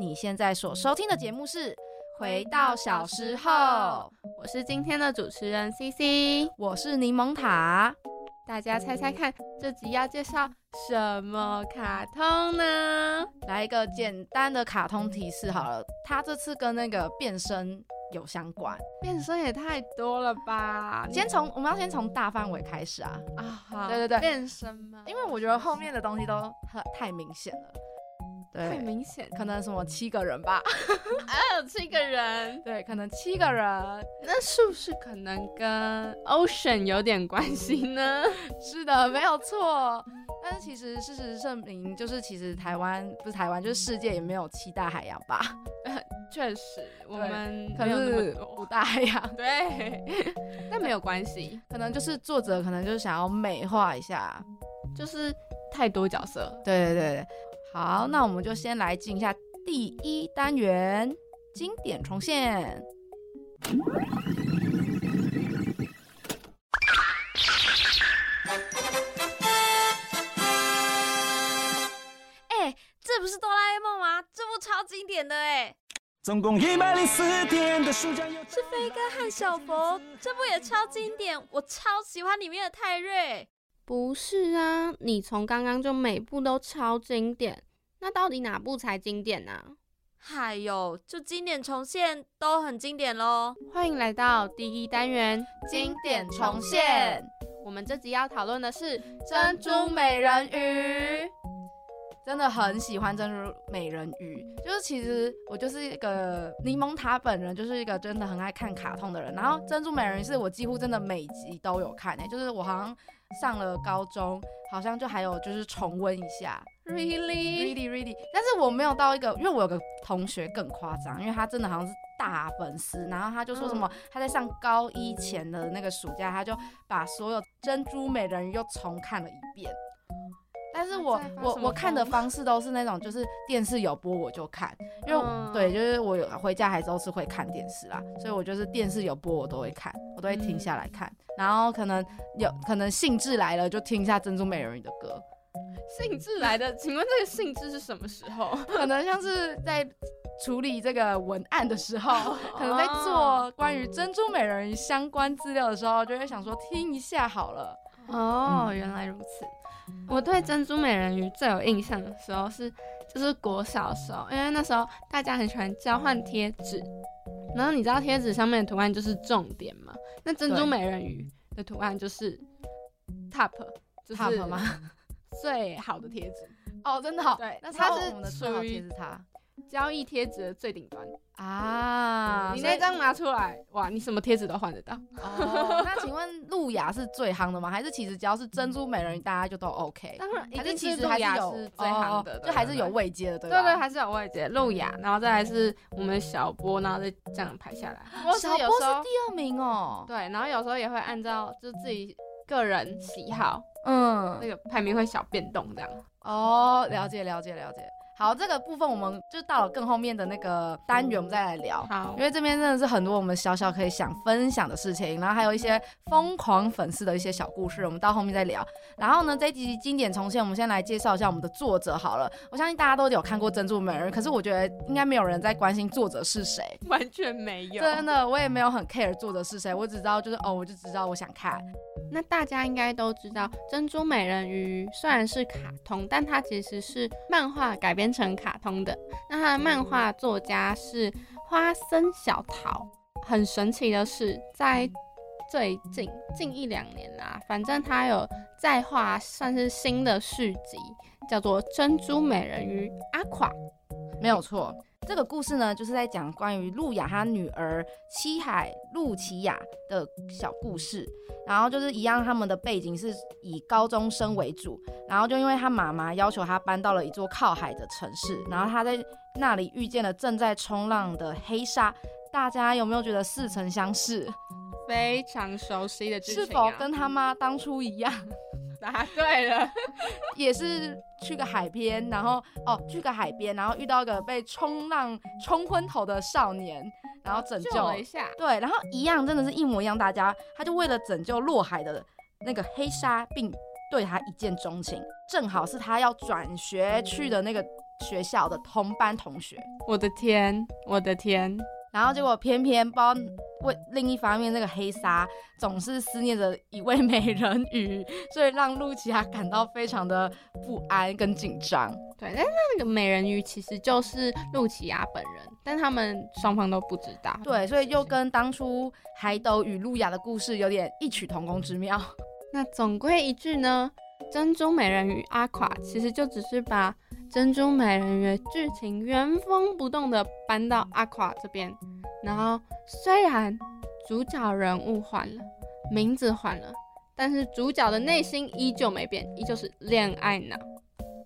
你现在所收听的节目是《回到小时候》，我是今天的主持人 CC，我是柠檬塔。大家猜猜看，这集要介绍什么卡通呢？来一个简单的卡通提示好了，它这次跟那个变身有相关。变身也太多了吧？先从我们要先从大范围开始啊。啊，好，对对对变身吗？因为我觉得后面的东西都很太明显了。太对，明显，可能什么七个人吧？啊，有七个人，对，可能七个人。那是不是可能跟 Ocean 有点关系呢？是的，没有错。但是其实事实证明，就是其实台湾不是台湾，就是世界也没有七大海洋吧？确实，我们可能是五大海洋。对，但没有关系，可能就是作者可能就是想要美化一下。就是太多角色。对对对对，好，那我们就先来进一下第一单元经典重现。哎、这不是哆啦 A 梦吗？这部超经典的哎，总共一百零四天的暑假有是飞哥和小佛，这部也超经典，我超喜欢里面的泰瑞。不是啊，你从刚刚就每部都超经典，那到底哪部才经典呢、嗨哟，就经典重现都很经典喽。欢迎来到第一单元经典重现，我们这集要讨论的是珍珠美人鱼。真的很喜欢珍珠美人鱼，就是其实我就是一个柠檬塔本人，就是一个真的很爱看卡通的人。然后珍珠美人鱼是我几乎真的每集都有看诶、就是我好像上了高中，好像就还有就是重温一下。Really really really，但是我没有到一个，因为我有个同学更夸张，因为他真的好像是大粉丝，然后他就说什么、他在上高一前的那个暑假，他就把所有珍珠美人鱼又重看了一遍。但是我我我看的方式都是那种，就是电视有播我就看，因为、嗯对，就是我有回家还都是会看电视啦，所以我就是电视有播我都会看，我都会停下来看，然后可能有可能兴致来了就听一下珍珠美人鱼的歌，兴致来的，请问这个兴致是什么时候？可能像是在处理这个文案的时候，可能在哦做关于珍珠美人鱼相关资料的时候，就会想说听一下好了。哦，嗯原来如此。我对珍珠美人鱼最有印象的时候是，就是国小的时候，因为那时候大家很喜欢交换贴纸，然后你知道贴纸上面的图案就是重点嘛？那珍珠美人鱼的图案就是 top，就是 top 吗？最好的贴纸，哦，真的好，对那它是候我们的最好属于交易贴纸的最顶端。啊。你那张拿出来，哇，你什么贴纸都换得到。哦，那请问路亚是最夯的吗？还是其实只要是珍珠美人鱼，大家就都 OK？当然，还是其实路还是最夯的，哦就还是有位。位阶的，对吧？对对，还是有位阶，路亚，然后再来是我们小波，然后再这样排下来。波小波是第二名哦。对，然后有时候也会按照就自己个人喜好，嗯那，个排名会小变动这样。哦，了解了解了解。好，这个部分我们就到了更后面的那个单元，我们再来聊。好因，为这边真的是很多我们小小可以想分享的事情，然后还有一些疯狂粉丝的一些小故事，我们到后面再聊。然后呢，这一集经典重现，我们先来介绍一下我们的作者好了。我相信大家都有看过《珍珠美人》，可是我觉得应该没有人在关心作者是谁。完全没有真的，我也没有很 care 作者是谁，我只知道就是哦，我就知道我想看。那大家应该都知道，《珍珠美人鱼》虽然是卡通，但它其实是漫画改编成卡通的。那他的漫画作家是花生小桃。很神奇的是，在最近近一两年啦，反正他有在画算是新的续集，叫做《珍珠美人鱼阿垮》。没有错。这个故事呢，就是在讲关于路亚她女儿七海露琪亚的小故事。然后就是一样，他们的背景是以高中生为主。然后就因为他妈妈要求他搬到了一座靠海的城市，然后他在那里遇见了正在冲浪的黑鲨。大家有没有觉得似曾相识？非常熟悉的剧情、啊，是否跟他妈当初一样？答对了？也是去个海边，然后哦去个海边，然后遇到一个被冲浪冲昏头的少年，然后拯救救了一下，对，然后一样真的是一模一样，大家他就为了拯救落海的那个黑鲨，并对他一见钟情，正好是他要转学去的那个学校的同班同学。我的天，我的天，然后结果偏偏不知道为另一方面，那个黑鲨总是思念着一位美人鱼，所以让露琪亚感到非常的不安跟紧张。对，但是那个美人鱼其实就是露琪亚本人，但他们双方都不知道。对，所以又跟当初海斗与露雅的故事有点异曲同工之妙。那总归一句呢，珍珠美人鱼阿垮其实就只是把珍珠美人鱼剧情原封不动的搬到阿垮这边，然后虽然主角人物换了，名字换了，但是主角的内心依旧没变，依旧是恋爱脑。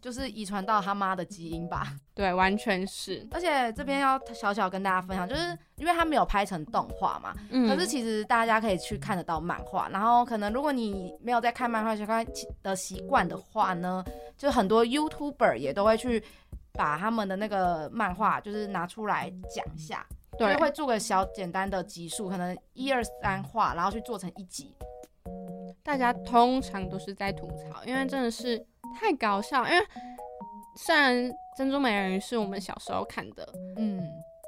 就是遗传到他妈的基因吧。对，完全是。而且这边要小小跟大家分享，就是因为他没有拍成动画嘛，嗯可是其实大家可以去看得到漫画。然后可能如果你没有在看漫画习惯的习惯的话呢，就很多 YouTuber 也都会去把他们的那个漫画就是拿出来讲一下，就是对会做个小简单的集数，可能一二三话，然后去做成一集。大家通常都是在吐槽，因为真的是太搞笑。因为虽然《珍珠美人鱼》是我们小时候看的嗯，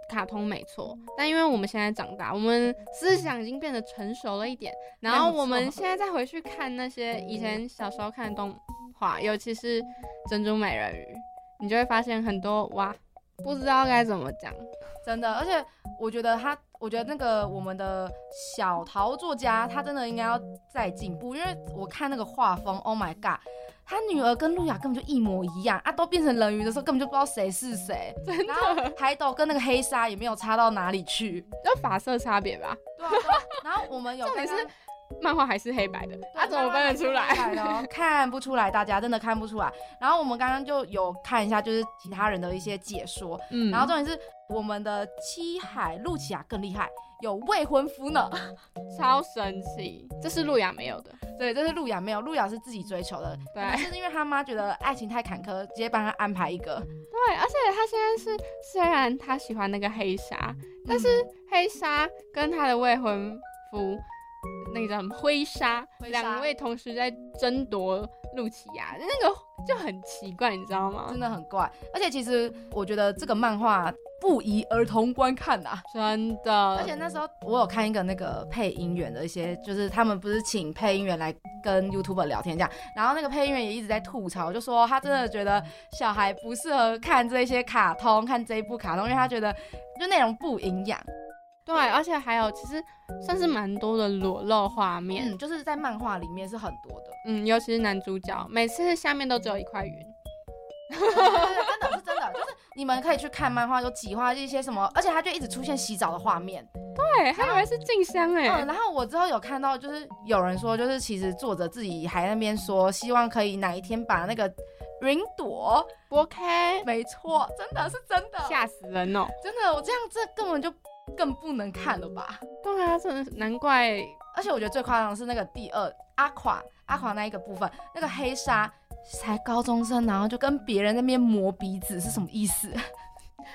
卡通没错，但因为我们现在长大，我们思想已经变得成熟了一点，然后我们现在再回去看那些以前小时候看的动画，尤其是《珍珠美人鱼》，你就会发现很多哇，不知道该怎么讲。真的，而且我觉得他，我觉得那个我们的小桃作家，他真的应该要再进步，因为我看那个画风，Oh my god，他女儿跟露雅根本就一模一样啊，都变成人鱼的时候，根本就不知道谁是谁。真然后海斗跟那个黑鲨也没有差到哪里去。就发色差别吧，对啊，然后我们有 重是漫画还是黑白的，对他、怎么分得出来？看不出来，大家真的看不出来。然后我们刚刚就有看一下，就是其他人的一些解说，嗯然后重点是我们的七海露琪亚更厉害，有未婚夫呢。超神奇，这是路雅没有的。对，这是路雅没有，路雅是自己追求的，对是因为他妈觉得爱情太坎坷，直接帮他安排一个。对，而且他现在是虽然他喜欢那个黑鲨，但是黑鲨跟他的未婚夫那个叫什么灰鲨，灰鲨两位同时在争夺露琪亚，那个就很奇怪，你知道吗真？的很怪。而且其实我觉得这个漫画不宜儿童观看呐、真的，而且那时候我有看一个那个配音员的一些，就是他们不是请配音员来跟 YouTuber 聊天这样，然后那个配音员也一直在吐槽，就说他真的觉得小孩不适合看这些卡通，看这一部卡通，因为他觉得就内容不营养。对，而且还有其实算是蛮多的裸露画面，嗯，就是在漫画里面是很多的。嗯，尤其是男主角，每次下面都只有一块云。你们可以去看漫画，有企划一些什么，而且他就一直出现洗澡的画面。对，还以为是静香哎、嗯，然后我之后有看到，就是有人说，就是其实作者自己还在那边说，希望可以哪一天把那个云朵，拨开，没错，真的是真的，吓死人哦！真的，我这样这根本就更不能看了吧？对啊，真的是难怪而且我觉得最夸张的是那个第二阿垮阿垮那一个部分，那个黑鲨才高中生，然后就跟别人那边磨鼻子是什么意思？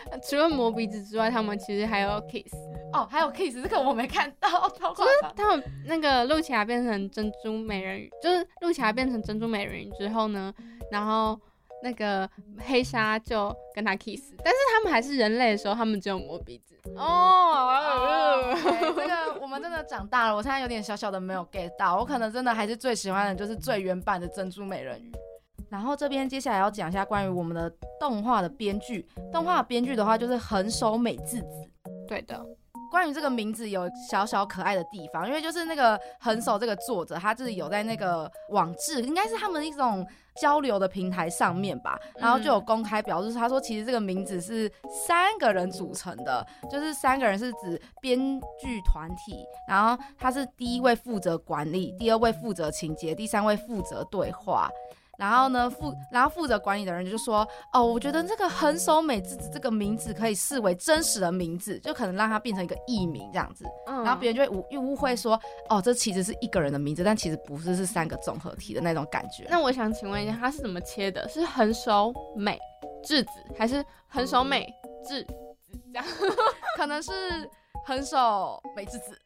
呃 除了磨鼻子之外，他们其实还有 kiss。哦，还有 kiss 这个我没看到，超夸张。他们那个露琪亚变成珍珠美人鱼，就是露琪亚变成珍珠美人鱼之后呢，然后那个黑鲨就跟他 kiss，但是他们还是人类的时候，他们只有磨鼻子。哦，对 这个我们真的长大了，我现在有点小小的没有 get 到，我可能真的还是最喜欢的就是最原版的珍珠美人鱼。然后这边接下来要讲一下关于我们的动画的编剧，动画编剧的话就是横手美智子。对的，关于这个名字有小小可爱的地方，因为就是那个横手这个作者，他自己有在那个网志，应该是他们一种交流的平台上面吧，然后就有公开表示，他说其实这个名字是三个人组成的，就是三个人是指编剧团体，然后他是第一位负责管理，第二位负责情节，第三位负责对话。然后呢，负然后负责管理的人就说，哦，我觉得这个横手美智子这个名字可以视为真实的名字，就可能让它变成一个艺名这样子。嗯然后别人就会误误会说，哦，这其实是一个人的名字，但其实不是，是三个综合体的那种感觉。那我想请问一下，他是怎么切的？是横手美智子，还是横手美智子这样？可能是横手美智子，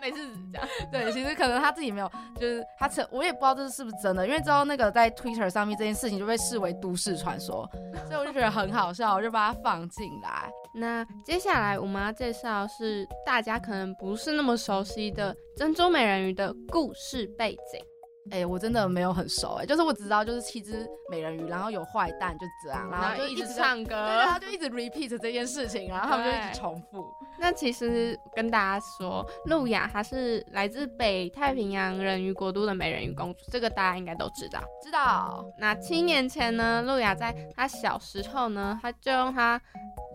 每次 这样。对，其实可能他自己没有，就是他曾我也不知道这是不是真的，因为之后那个在 Twitter 上面这件事情就被视为都市传说，所以我就觉得很好笑，我就把它放进来。那接下来我们要介绍是大家可能不是那么熟悉的珍珠美人鱼的故事背景。哎、我真的没有很熟哎、就是我只知道就是七只美人鱼，然后有坏蛋就这样，然后就一直唱歌对，然歌。后就一直 repeat 这件事情，然后他们就一直重复。那其实跟大家说，露雅她是来自北太平洋人鱼国度的美人鱼公主，这个大家应该都知道。知道，那七年前呢，露雅在她小时候呢，她就用她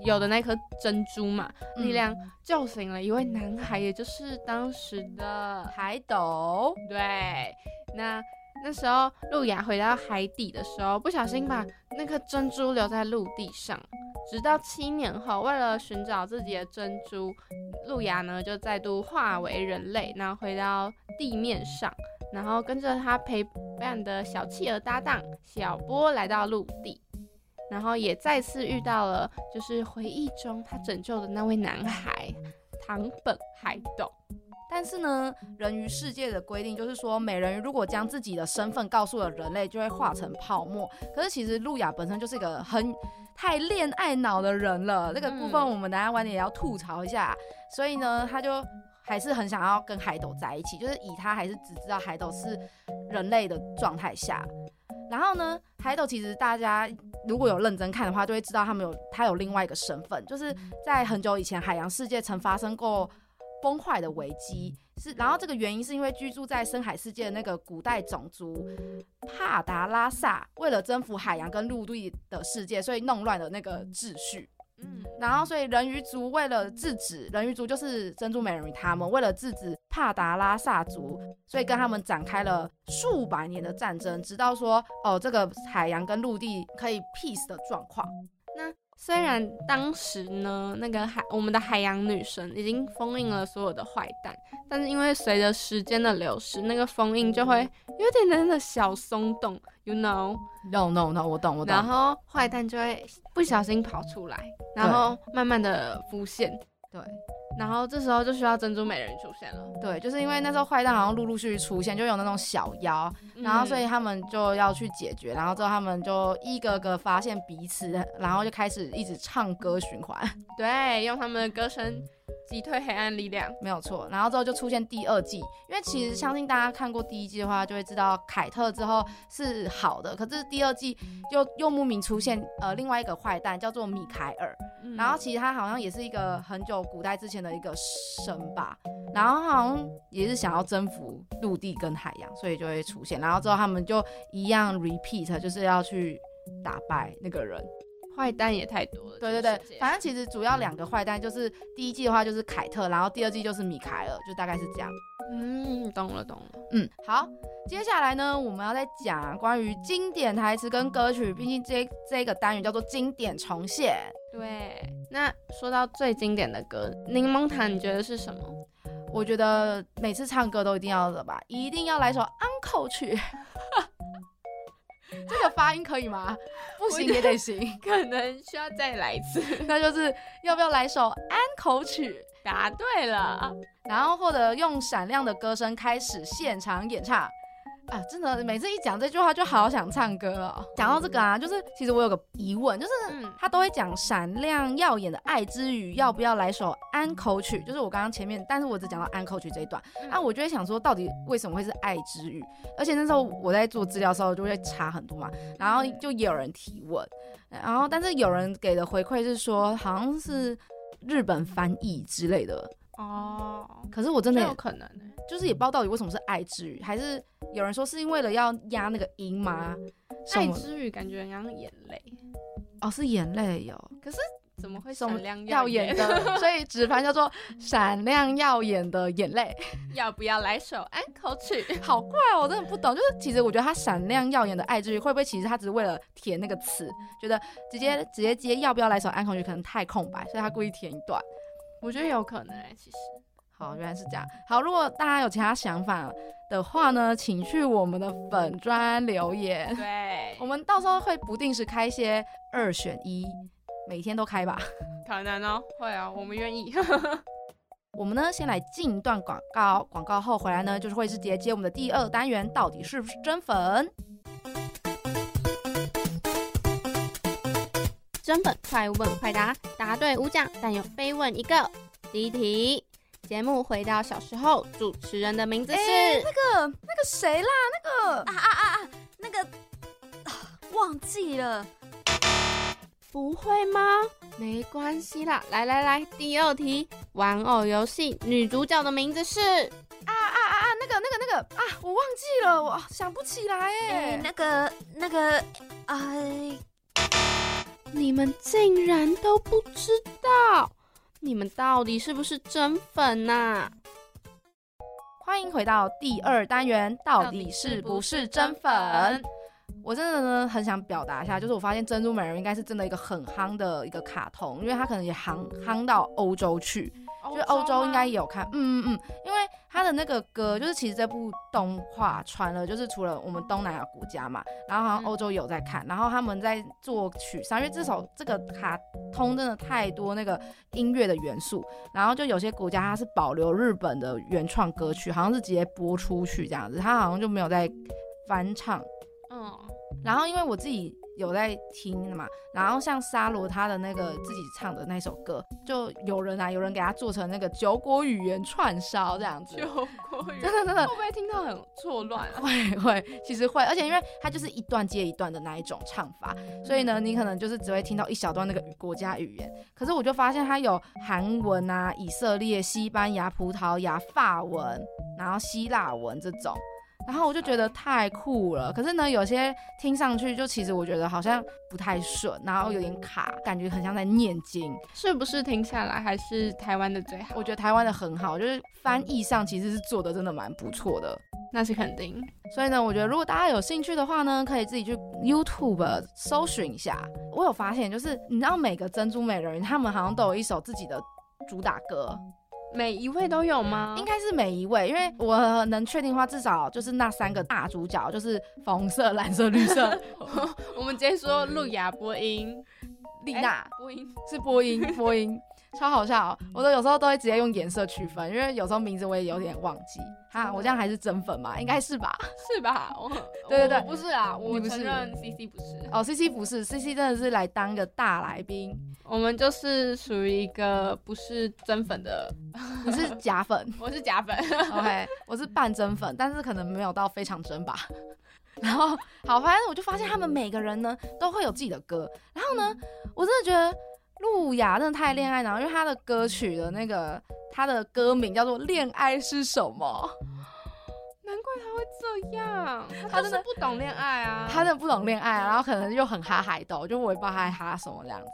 有的那颗珍珠嘛嗯力量救醒了一位男孩，也就是当时的海斗，对，那那时候路亚回到海底的时候，不小心把那颗珍珠留在陆地上。直到七年后，为了寻找自己的珍珠，路亚呢就再度化为人类，然后回到地面上，然后跟着他陪伴的小企鹅搭档小波来到陆地，然后也再次遇到了就是回忆中他拯救的那位男孩唐本海斗。但是呢，人鱼世界的规定就是说，美人鱼如果将自己的身份告诉了人类，就会化成泡沫。可是其实路亚本身就是一个很太恋爱脑的人了，这个部分嗯我们等一下晚点也要吐槽一下。所以呢，他就还是很想要跟海斗在一起，就是以他还是只知道海斗是人类的状态下。然后呢，海斗其实大家如果有认真看的话，就会知道他们有他有另外一个身份，就是在很久以前海洋世界曾发生过崩坏的危机，是然后这个原因是因为居住在深海世界的那个古代种族帕达拉萨为了征服海洋跟陆地的世界，所以弄乱了那个秩序。嗯，然后，所以人鱼族为了制止人鱼族就是珍珠美人鱼他们为了制止帕达拉萨族，所以跟他们展开了数百年的战争，直到说哦这个海洋跟陆地可以 peace 的状况。那虽然当时呢，那个海我们的海洋女神已经封印了所有的坏蛋，但是因为随着时间的流逝，那个封印就会有点点的小松动，you know，No no no，我懂我懂。然后坏蛋就会不小心跑出来，然后慢慢的浮现，对。然后这时候就需要珍珠美人鱼出现了，对，就是因为那时候坏蛋好像陆陆续续出现，就有那种小妖，然后所以嗯他们就要去解决，然后之后他们就一个个发现彼此，然后就开始一直唱歌循环，对用他们的歌声 击退黑暗力量，没有错。然后之后就出现第二季，因为其实相信大家看过第一季的话，就会知道凯特之后是好的，可是第二季又又莫名出现呃另外一个坏蛋叫做米凯尔，嗯然后其实他好像也是一个很久古代之前的一个神吧，然后好像也是想要征服陆地跟海洋，所以就会出现。然后之后他们就一样 repeat，就是要去打败那个人。坏蛋也太多了，对对对反正其实主要两个坏蛋就是第一季的话就是凯特，然后第二季就是米凯尔，就大概是这样。嗯，懂了懂了。嗯，好，接下来呢，我们要再讲关于经典台词跟歌曲，毕竟这这个单元叫做经典重现。对，那说到最经典的歌《柠檬塔》，你觉得是什么？我觉得每次唱歌都一定要的吧，一定要来首 uncle 曲。这个发音可以吗？不行也得行。可能需要再来一次。那就是要不要来首安口曲，答对了，然后或者用闪亮的歌声开始现场演唱。啊，真的，每次一讲这句话就好想唱歌哦。讲到这个啊，就是其实我有个疑问，就是嗯，他都会讲闪亮耀眼的爱之语，要不要来首安口曲？就是我刚刚前面，但是我只讲到安口曲这一段，嗯啊，我就会想说，到底为什么会是爱之语？而且那时候我在做资料的时候，就会查很多嘛，然后就也有人提问，然后但是有人给的回馈是说，好像是日本翻译之类的。哦，可是我真的有可能欸就是也不知道到底为什么是爱之语，还是有人说是因为了要压那个音吗？爱之语感觉很像眼泪，哦，是眼泪哟、怎么会闪亮耀眼眼？的，所以直翻叫做闪亮耀眼的眼泪，要不要来首安口曲？好怪哦，我真的不懂。就是其实我觉得他闪亮耀眼的爱之语，会不会其实他只是为了填那个词，觉得直接直接接要不要来首安口曲可能太空白，所以他故意填一段。我觉得有可能哎、其实好，原来是这样。好，如果大家有其他想法的话呢，请去我们的粉专留言，对我，们到时候会不定时开一些二选一，每天都开吧。可能哦，会啊，我们愿意。我们呢先来进一段广告，广告后回来呢就是会是直接接我们的第二单元，到底是不是真粉？真本快问快答，答对五奖，但有非问一个。第一题，节目回到小时候，主持人的名字是、哎那个那个谁啦，那个啊啊啊啊！那个、啊 忘记了，不会吗？没关系啦，来来来，第二题，玩偶游戏女主角的名字是啊啊啊啊，那个那个那个啊，我忘记了，我想不起来哎、哎。那个那个，哎、你们竟然都不知道，你们到底是不是真粉呐、欢迎回到第二单元，到底是不是真粉？我真的呢很想表达一下，就是我发现珍珠美人鱼应该是真的一个很夯的一个卡通，因为它可能也夯夯到欧洲去，就是欧洲应该也有看，嗯嗯嗯，因为它的那个歌，就是其实这部动画传了，就是除了我们东南亚国家嘛，然后好像欧洲有在看，然后他们在作曲上，因为这首这个卡通真的太多那个音乐的元素，然后就有些国家它是保留日本的原创歌曲，好像是直接播出去这样子，他好像就没有在翻唱。嗯，然后因为我自己有在听的嘛，然后像沙罗他的那个自己唱的那首歌，就有人啊，有人给他做成那个九国语言串烧这样子，九国语真的真的会不会听到很错乱啊？会会，其实会，而且因为它就是一段接一段的那一种唱法，所以呢，你可能就是只会听到一小段那个语国家语言。可是我就发现它有韩文啊、以色列、西班牙、葡萄牙、法文，然后希腊文这种。然后我就觉得太酷了，可是呢，有些听上去就其实我觉得好像不太顺，然后有点卡，感觉很像在念经。是不是听下来还是台湾的最好？我觉得台湾的很好，就是翻译上其实是做的真的蛮不错的。那是肯定。所以呢，我觉得如果大家有兴趣的话呢，可以自己去 YouTube 搜寻一下。我有发现，就是你知道每个珍珠美人鱼，他们好像都有一首自己的主打歌，每一位都有吗？应该是每一位，因为我能确定的话，至少就是那三个大主角，就是粉红色、蓝色、绿色。我们直接说路亚波音，丽娜波音，是波音，波音。超好笑，我都有时候都会直接用颜色区分，因为有时候名字我也有点忘记。哈，我这样还是真粉吗？应该是吧。是吧？我 对对对不是啊，我承认 CC 不是。哦，C C 不是，C C 真的是来当个大来宾，我们就是属于一个不是真粉的，你是假粉。我是假粉。OK，我是半真粉，但是可能没有到非常真吧。然后好，反正我就发现他们每个人呢都会有自己的歌。然后呢，我真的觉得路雅真的太恋爱脑，因为他的歌曲的那个他的歌名叫做《恋爱是什么 难怪他会这样，他真的不懂恋爱啊。》，他真的不懂恋爱啊，然后可能又很哈海斗，就我也不知道他在哈什么这样子，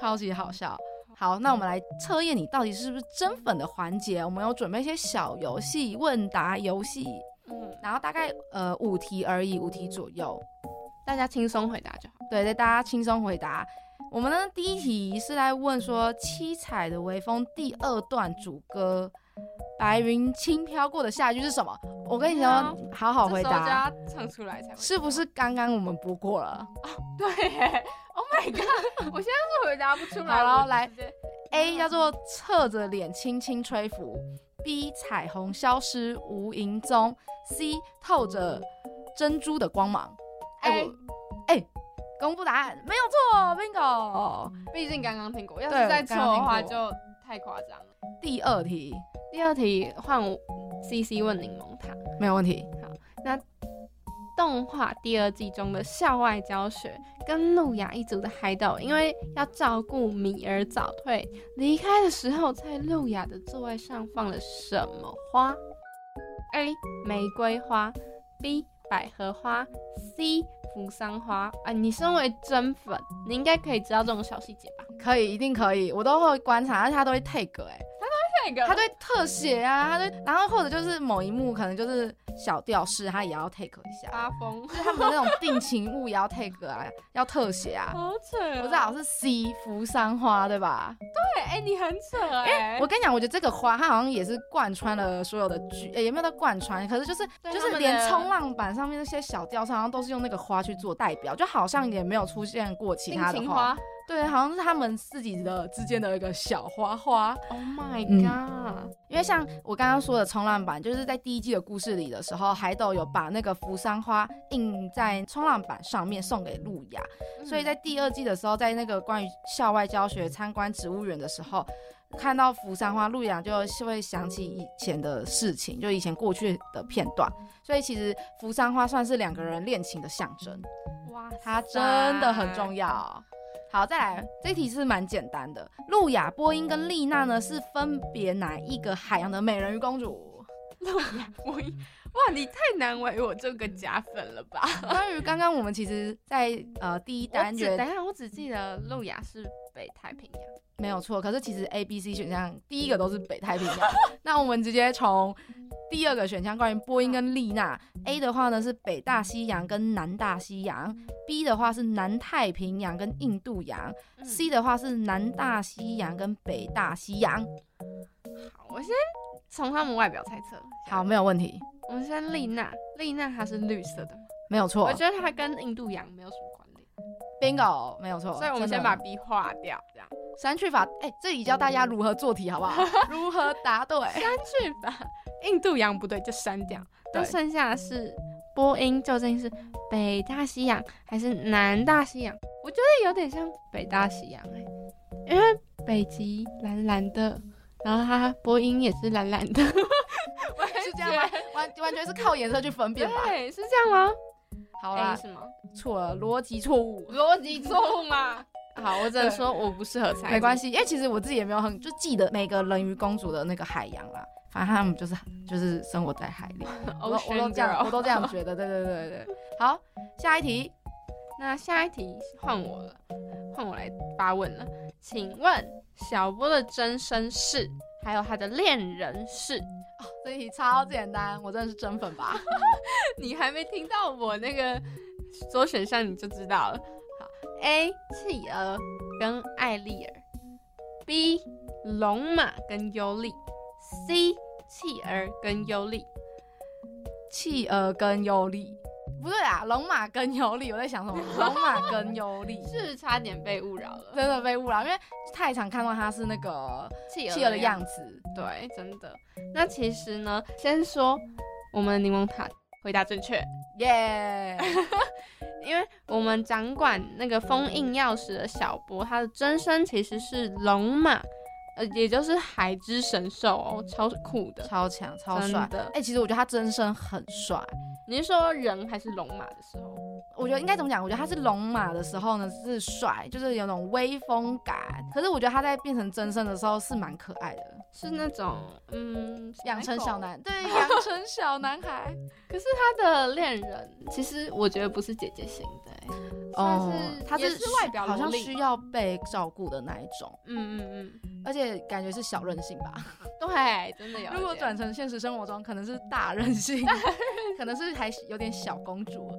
超级好笑。好，那我们来测验你到底是不是真粉的环节，我们有准备一些小游戏、问答游戏，嗯，然后大概呃五题而已，五题左右。大家轻松回答就好。对对，大家轻松回答。我们呢，第一题是来问说《七彩的微风》第二段主歌“白云轻飘过的下一句”是什么？我跟你说，好好回答，唱出来才。是不是刚刚我们播过了 对？Oh my god！我现在是回答不出来。我好然后来？A 叫做侧着脸轻轻吹拂，B 彩虹消失无影踪，C 透着珍珠的光芒。哎、哎，公布答案没有错，bingo。毕竟刚刚听过，要是对再错的话就太夸张了。第二题第二题换 CC 问柠檬塔。没有问题。好，那动画第二季中的校外教学，跟路亚一族的海斗，因为要照顾米儿早退，离开的时候，在路亚的座位上放了什么花？A. 玫瑰花，B. 百合花，C. 扶桑花。啊，你身为真粉，你应该可以知道这种小细节吧？可以，一定可以，我都会观察，而且他都会 take 哎、那个他对特写啊，他对，然后或者就是某一幕可能就是小吊饰，他也要 take 一下，发疯，就是他们的那种定情物也要 take 啊，要特写啊。好扯、哦！我知道是 C 扶桑花对吧？对，哎、你很扯哎、我跟你讲，我觉得这个花它好像也是贯穿了所有的剧，诶也没有到贯穿，可是就是就是连冲浪板上面那些小吊饰，好像都是用那个花去做代表，就好像也没有出现过其他的花。情花，对，好像是他们自己的之间的一个小花花。Oh my 嗯 god！、因为像我刚刚说的冲浪板，就是在第一季的故事里的时候，海斗有把那个扶桑花印在冲浪板上面送给路亚，所以在第二季的时候，在那个关于校外教学参观植物园的时候，看到扶桑花，路亚就是会想起以前的事情，就以前过去的片段。所以其实扶桑花算是两个人恋情的象征，哇，它真的很重要。好，再来，这题是蛮简单的。路亚、波音跟丽娜呢是分别哪一个海洋的美人鱼公主？路亚波音，哇，你太难为我这个假粉了吧？关于刚刚我们其实在，呃第一单元等一下，我只记得路亚是北太平洋。没有错，可是其实 A、B、C 选项第一个都是北太平洋。那我们直接从第二个选项关于波音跟丽娜，A 的话呢是北大西洋跟南大西洋，B 的话是南太平洋跟印度洋、嗯 c 的话是南大西洋跟北大西洋。好，我先从他们外表猜测。好，，没有问题，我们先丽娜，丽娜她是绿色的吗？没有错我觉得她跟印度洋没有什么关联，，bingo，没有错。所以我们先把 B 划掉，这样。删去法，哎、这里教大家如何做题，好不好？如何答对？删去法，印度洋不对就删掉。那剩下的是波音究竟是北大西洋还是南大西洋？我觉得有点像北大西洋哎、因为北极蓝蓝的，然后它波音也是蓝蓝的，是这样吗？完完全是靠颜色去分辨吧？对，是这样吗？好啦什么？错了，逻辑错误。逻辑错误嘛？好，我只能说我不适合猜，没关系，因为其实我自己也没有很就记得每个人鱼公主的那个海洋啦，反正他们就是就是生活在海里，我都我都这样，我都这样觉得，对对对对。好，下一题，那下一题换我了，换我来发问了。请问小波的真身是，还有他的恋人是？这一题超简单，我真的是真粉吧？你还没听到我那个左选项你就知道了。好，A 企鹅跟艾丽尔，B 龙马跟尤利，C 企鹅跟尤利。企鹅跟尤利，不对啊，龙马跟尤利，我在想什么？龙马跟尤利是差点被误扰了？真的被误扰，因为太常看到他是那个企鹅的样子，子。对，真的。那其实呢，先说我们柠檬塔回答正确，耶、因为我们掌管那个封印钥匙的小波，他的真身其实是龙马，呃，也就是海之神兽哦，超酷的，超强超帅。的哎、。其实我觉得他真身很帅。你是说人还是龙马的时候？我觉得应该怎么讲？我觉得他是龙马的时候呢是帅，就是有种威风感。可是我觉得他在变成真身的时候是蛮可爱的，是那种嗯，养成小男。对，养成小男孩。可是他的恋人，其实我觉得不是姐姐型的、欸，算是他是是外表好像需要被照顾的那一种，嗯嗯嗯而且感觉是小任性吧。嗯，对，真的有。如果转成现实生活中，可能是大任性，可能是还有点小公主。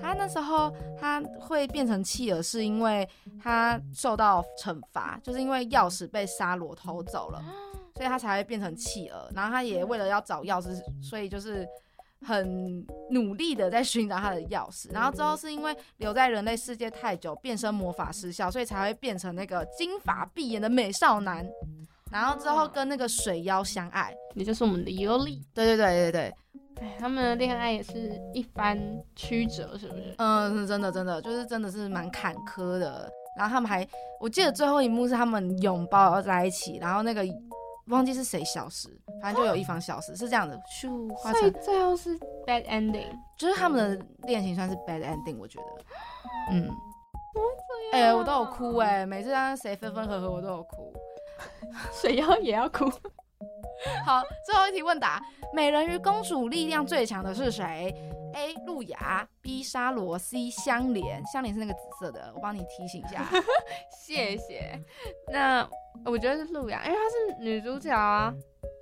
她那时候她会变成弃儿，是因为她受到惩罚，就是因为钥匙被沙罗偷走了，所以她才会变成弃儿。然后她也为了要找钥匙，所以就是很努力的在寻找他的钥匙。然后之后是因为留在人类世界太久，变身魔法失效，所以才会变成那个金发碧眼的美少男。然后之后跟那个水妖相爱，也就是我们的尤利。对对对对对，哎，他们的恋爱也是一番曲折，是不是？嗯，是真的真的就是真的是蛮坎坷的。然后他们还，我记得最后一幕是他们拥抱在一起，然后那个忘记是谁消失，反正就有一方消失，是这样的，咻，化所以成最后是 bad ending。就是他们的恋情算是 bad ending，我觉得，嗯，哎、哎我都有哭哎、每次当谁分分合合我都有哭。水妖也要哭。好，最后一题问答：美人鱼公主力量最强的是谁？A. 路牙，B. 沙罗，C. 香莲。香莲是那个紫色的，我帮你提醒一下。谢谢。那我觉得是路牙，因为她是女主角啊，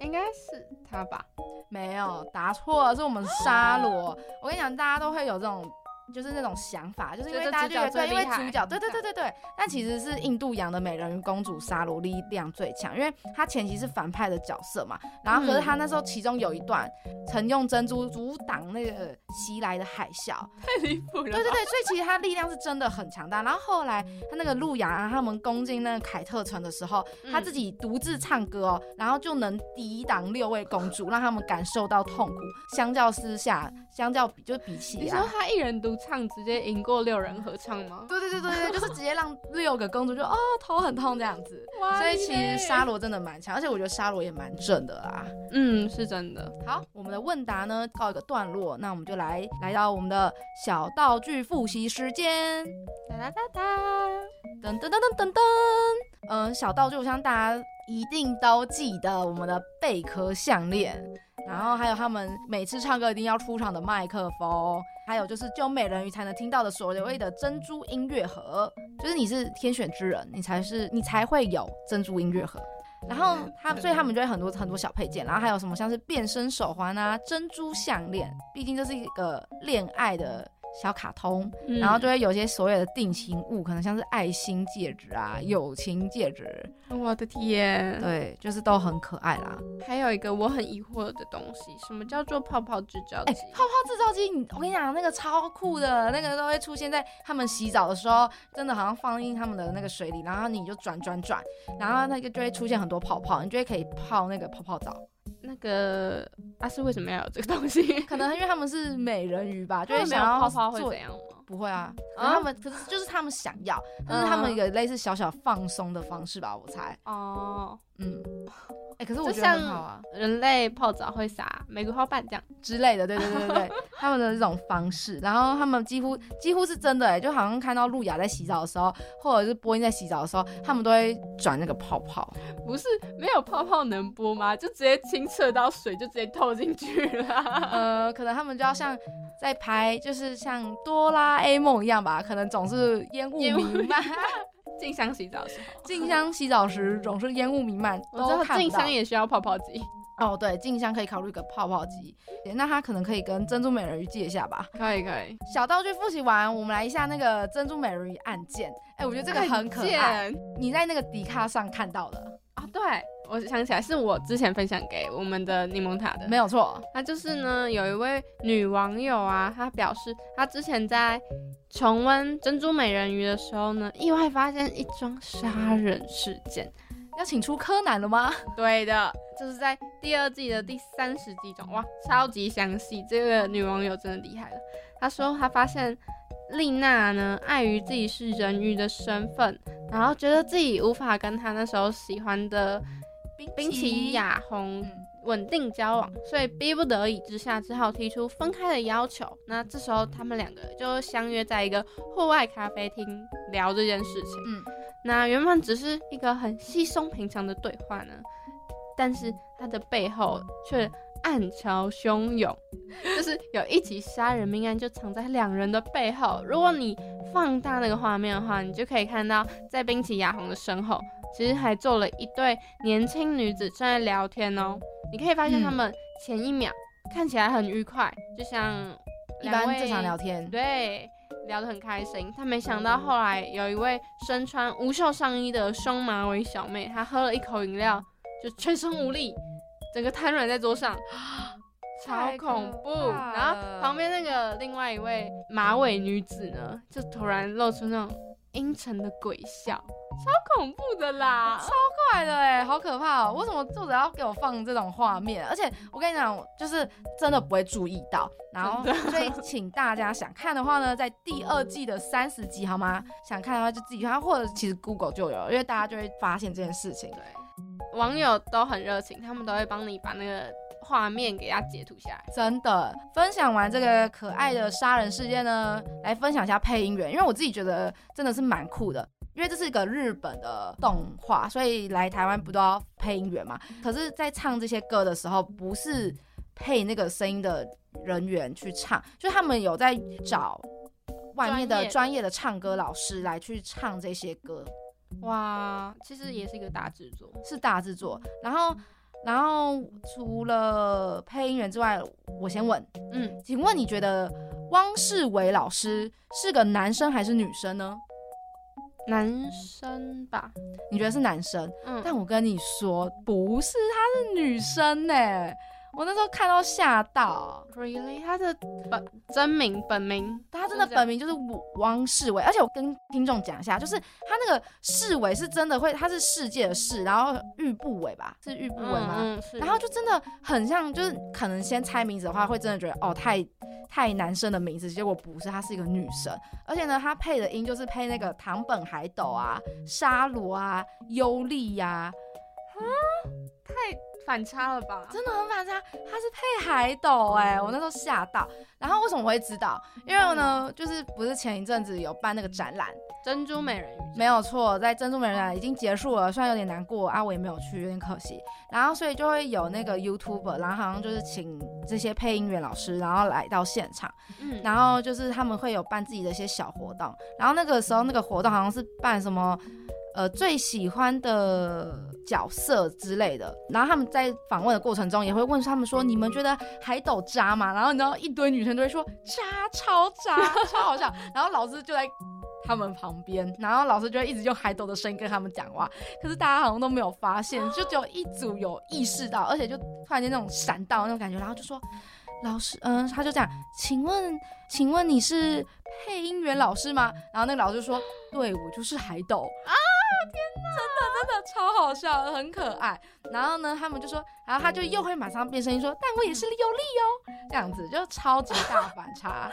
应该是她吧？没有，答错了，是我们沙罗。我跟你讲，大家都会有这种就是那种想法，就是因为大家就觉得对，因为主角对对对对对，但其实是印度洋的美人鱼公主沙罗力量最强，因为她前期是反派的角色嘛，然后可是她那时候其中有一段曾用珍珠阻挡那个袭来的海啸，太离谱了。对对对，所以其实她力量是真的很强大。然后后来她那个路亚啊他们攻进那个凯特城的时候，嗯她自己独自唱歌哦，然后就能抵挡六位公主，让他们感受到痛苦。相较之下，相较比就比起你说她一人独唱，直接赢过六人合唱吗？对对对对对，就是直接让六个公主就哦头很痛这样子。哇所以其实沙罗真的蛮强，而且我觉得沙罗也蛮正的啦。嗯是真的。好，我们的问答呢告一个段落，那我们就来来到我们的小道具复习时间。哒哒哒哒。噔噔噔噔噔噔，嗯，小道具我相信大家一定都记得我们的贝壳项链，然后还有他们每次唱歌一定要出场的麦克风，还有就是只有美人鱼才能听到的所谓的珍珠音乐盒，就是你是天选之人，你才是你才会有珍珠音乐盒。然后他，所以他们就会很多很多小配件，然后还有什么像是变身手环啊、珍珠项链，毕竟这是一个恋爱的小卡通，嗯然后就会有些所有的定情物，可能像是爱心戒指啊、友情戒指，我的天，对，就是都很可爱啦。还有一个我很疑惑的东西，什么叫做泡泡制造哎、机？泡泡制造机，你我跟你讲，那个超酷的，那个都会出现在他们洗澡的时候，真的好像放进他们的那个水里，然后你就转转转，然后那个就会出现很多泡泡，你就会可以泡那个泡泡澡。那个阿是为什么要有这个东西？可能因为他们是美人鱼吧，就他们没有会想要泡泡会做怎样吗？不会啊，可啊是他们、可是就是他们想要，但是他们一个类似小小放松的方式吧，我猜。哦，嗯，哎、可是我就觉得很像好啊人类泡澡会撒玫瑰花瓣这样。之类的，对对对对对，他们的这种方式，然后他们几乎几乎是真的哎，就好像看到路亚在洗澡的时候，或者是波音在洗澡的时候，他们都会转那个泡泡。不是没有泡泡能播吗？就直接清澈到水就直接透进去了。呃，可能他们就要像在拍，就是像 A 梦一样吧，可能总是烟雾弥漫。静香洗澡时，静香洗澡时总是烟雾弥漫，我知道静香。也需要泡泡机。哦，对，静香可以考虑个泡泡机，那它可能可以跟珍珠美人鱼借一下吧。可以可以，小道具复习完，我们来一下那个珍珠美人鱼案件。哎、我觉得这个很可爱，你在那个迪卡上看到的，啊！对，我想起来是我之前分享给我们的柠檬塔的，没有错。那就是呢，有一位女网友啊，她表示她之前在重温《珍珠美人鱼》的时候呢，意外发现一桩杀人事件。要请出柯南了吗？对的，就是在第二季的第三十集中，哇，超级详细。这个女网友真的厉害了。她说她发现丽娜呢，碍于自己是人鱼的身份，然后觉得自己无法跟她那时候喜欢的冰崎雅弘嗯稳定交往，所以逼不得已之下，只好提出分开的要求。那这时候他们两个就相约在一个户外咖啡厅聊这件事情。嗯，那原本只是一个很稀松平常的对话呢，但是它的背后却暗潮汹涌，就是有一起杀人命案就藏在两人的背后。如果你放大那个画面的话，你就可以看到在冰崎雅红的身后，其实还坐了一对年轻女子正在聊天哦。你可以发现他们前一秒看起来很愉快，就像一般正常聊天。对，聊得很开心。但没想到后来有一位身穿无袖上衣的双马尾小妹，她喝了一口饮料就全身无力，整个瘫软在桌上，超恐怖。然后旁边那个另外一位马尾女子呢，就突然露出那种阴沉的鬼笑，超恐怖的啦！超怪的哎，好可怕哦！为什么作者要给我放这种画面？而且我跟你讲，就是真的不会注意到。然后，所以请大家想看的话呢，在第二季的三十集好吗？想看的话就自己看，或者其实 Google 就有，因为大家就会发现这件事情。对，网友都很热情，他们都会帮你把那个画面给它截图下来。真的，分享完这个可爱的杀人事件呢，来分享一下配音员，因为我自己觉得真的是蛮酷的。因为这是一个日本的动画，所以来台湾不都要配音员嘛？可是，在唱这些歌的时候，不是配那个声音的人员去唱，就他们有在找外面的专业的唱歌老师来去唱这些歌，哇，其实也是一个大制作。是大制作。然后，然后除了配音员之外，我先问，嗯，请问你觉得汪世伟老师是个男生还是女生呢？男生吧，你觉得是男生？嗯，但我跟你说，不是，她是女生呢、我那时候看到吓到，really？他的本真名本名，他真的本名就是汪世伟，而且我跟听众讲一下，就是他那个世伟是真的会，他是世界的世，然后玉部伟吧，是玉部伟吗？嗯，嗯是。然后就真的很像，就是可能先猜名字的话，会真的觉得哦，太太男生的名字，结果不是，她是一个女生，而且呢，她配的音就是配那个唐本海斗啊、沙罗啊、优丽呀、啊太反差了吧？真的很反差，他是配海斗哎、我那时候吓到。然后为什么我会知道？因为呢，就是不是前一阵子有办那个展览，珍珠美人鱼，没有错，在珍珠美人鱼已经结束了，虽然有点难过啊，我也没有去，有点可惜。然后所以就会有那个 YouTuber，然后好像就是请这些配音员老师，然后来到现场，嗯，然后就是他们会有办自己的一些小活动。然后那个时候那个活动好像是办什么。呃，最喜欢的角色之类的，然后他们在访问的过程中也会问他们说：“你们觉得海斗渣吗？”然后你知道一堆女生都会说：“渣，超渣，超好笑。”然后老师就在他们旁边，然后老师就会一直用海斗的声音跟他们讲话，可是大家好像都没有发现，就只有一组有意识到，而且就突然间那种闪到那种感觉，然后就说。老师，嗯，他就这样，请问，请问你是配音员老师吗？然后那个老师就说，对，我就是海斗啊！天哪，真的真的超好笑的，很可爱。然后呢，他们就说，然后他就又会马上变声音说，但我也是有力哦，这样子就超级大反差。